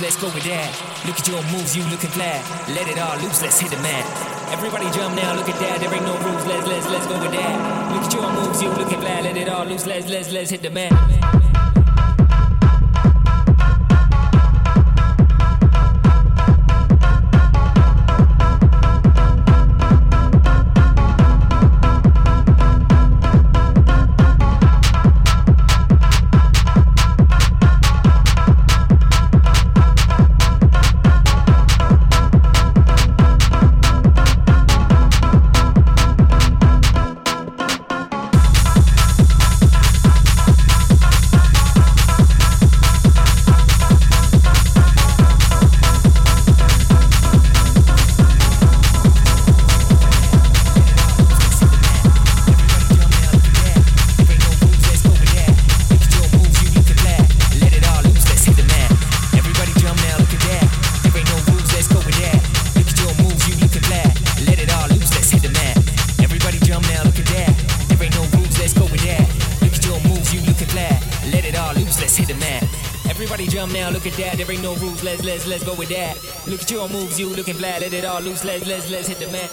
let it there. Look at your moves you look flat. Let it all loose. Let's hit the mat. Everybody jump now, look at that, there ain't no rules, let's let's let's go with that Look at your moves, you look at flat, let it all loose, let's, let's, let's hit the mat. let's let's let's go with that. Look at your moves, you looking flat, let it all loose, let's let's let's hit the mat.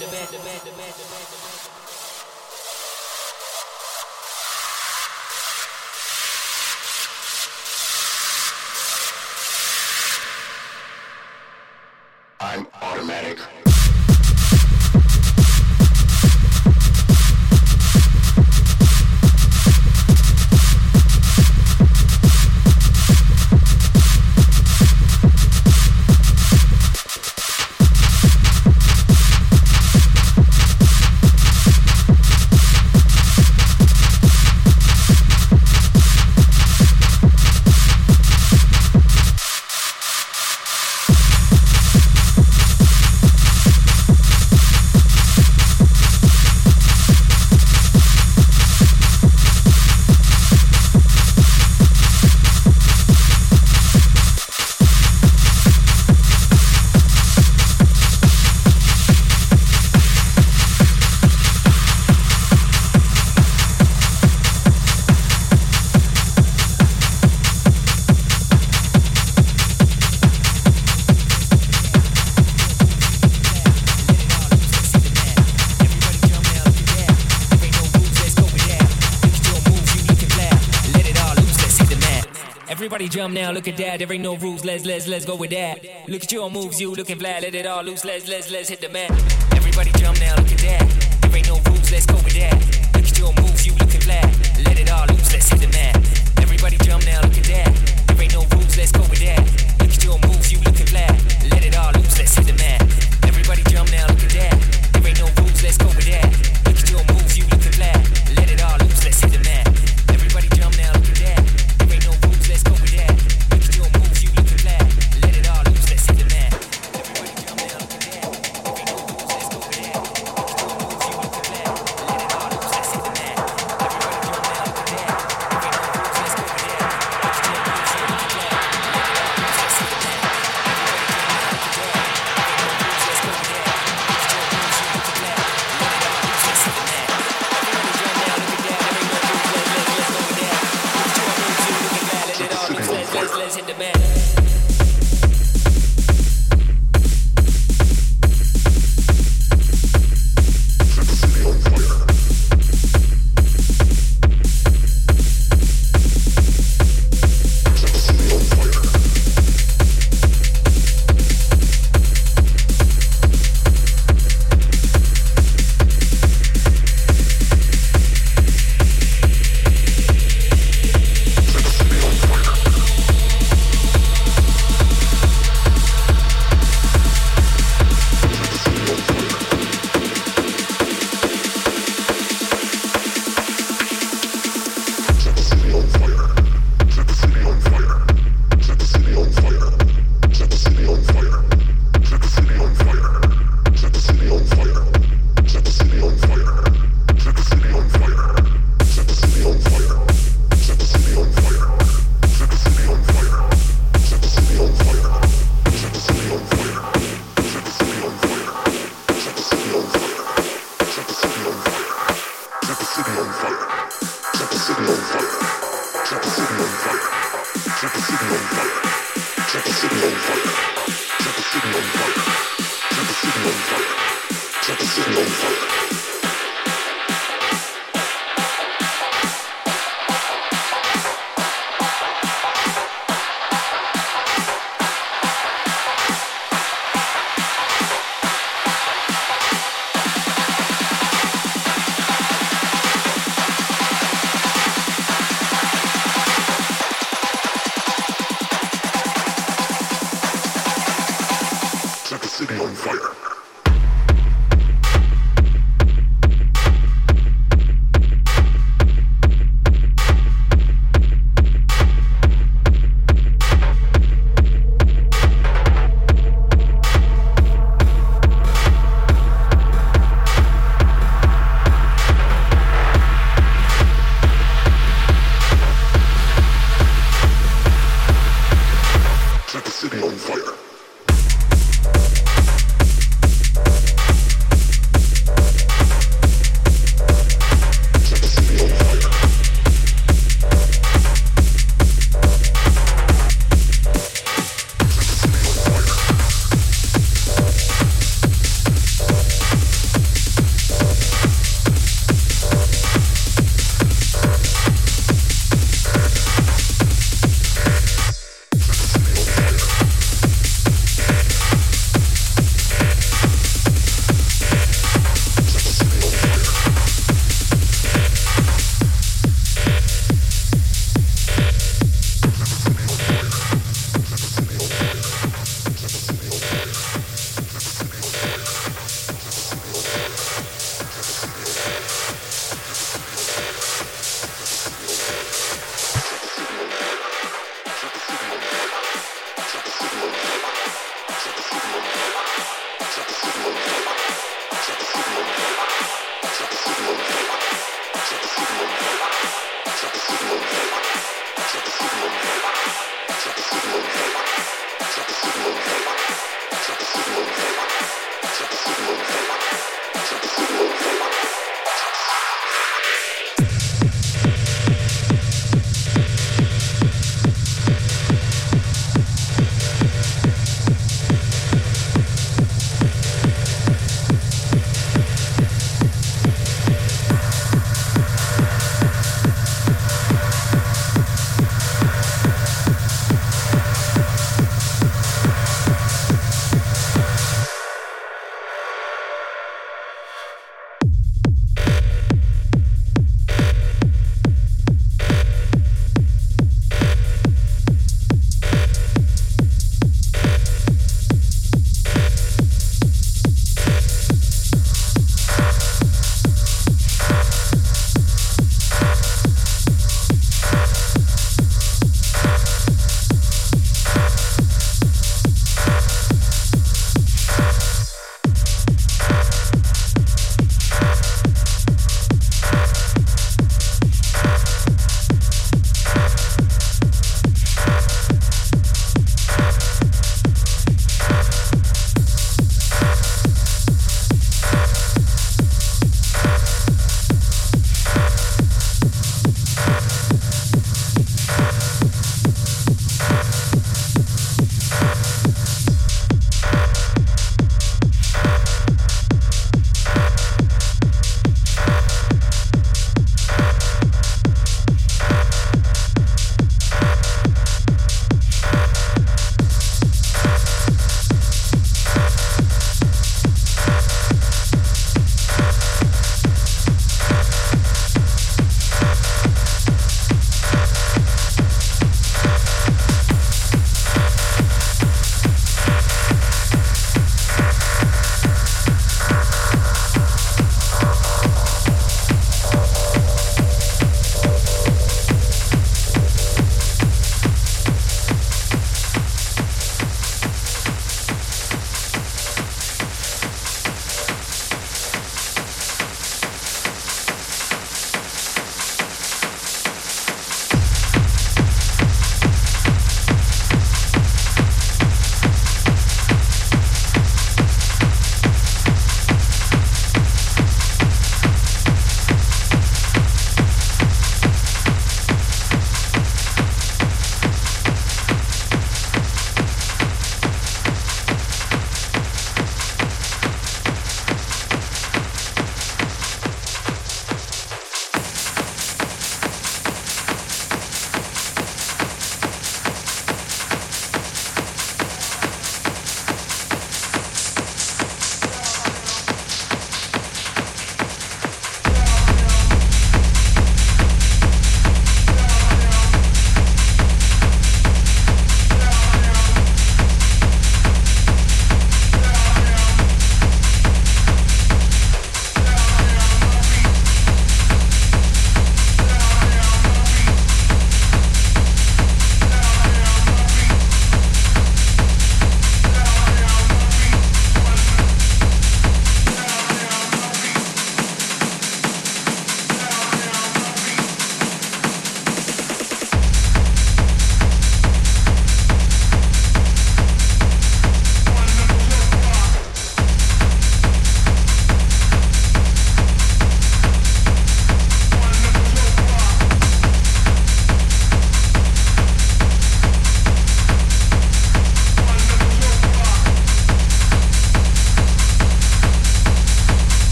Jump now, look at that. There ain't no rules, let's let's let's go with that. Look at your moves, you looking flat, let it all loose, let's let's let's hit the mat.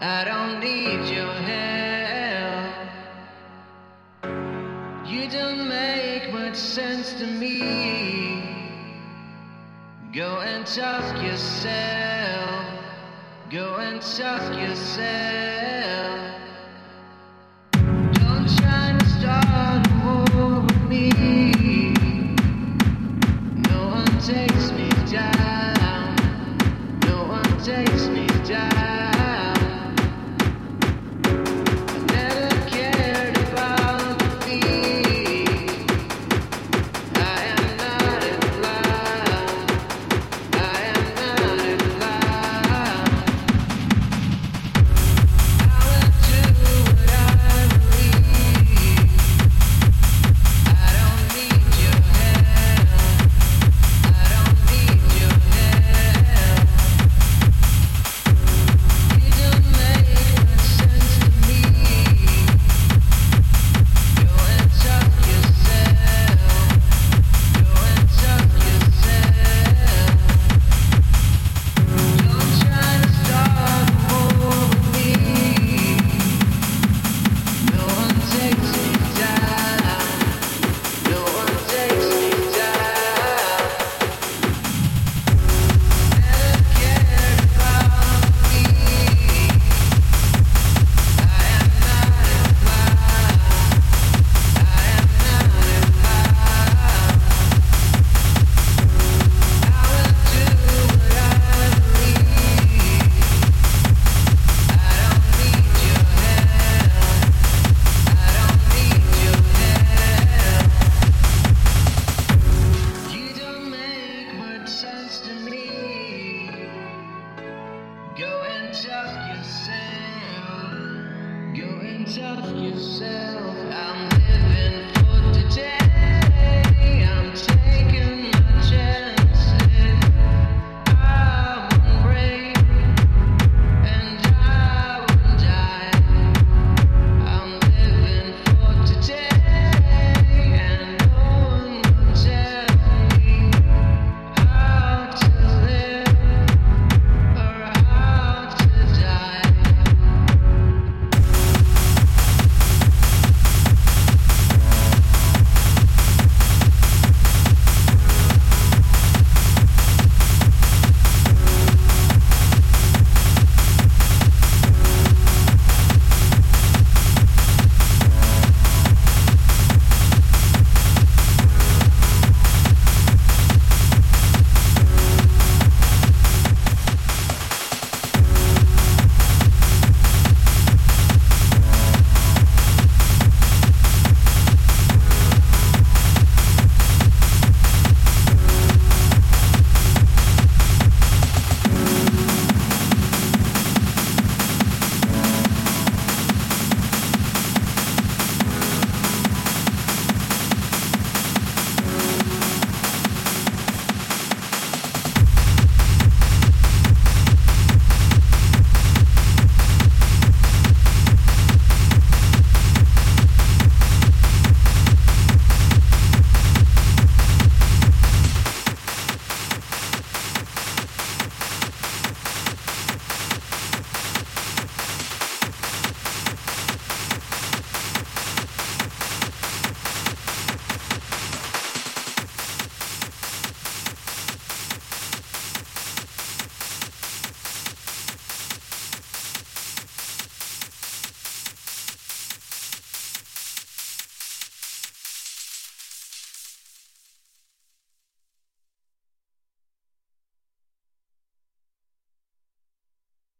I don't need your help. You don't make much sense to me. Go and talk yourself. Go and talk yourself.